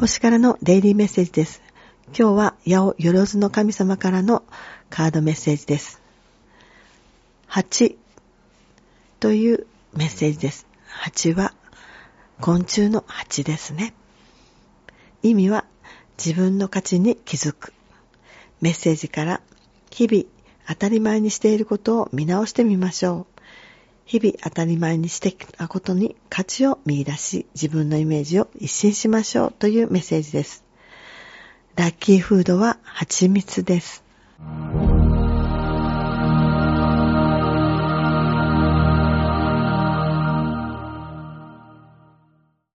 星からのデイリーメッセージです。今日は八百万の神様からのカードメッセージです。8というメッセージです。8は昆虫の8ですね。意味は自分の価値に気づく。メッセージから日々当たり前にしていることを見直してみましょう。日々当たり前にしてきたことに価値を見出し、自分のイメージを一新しましょうというメッセージです。ラッキーフードは蜂蜜です。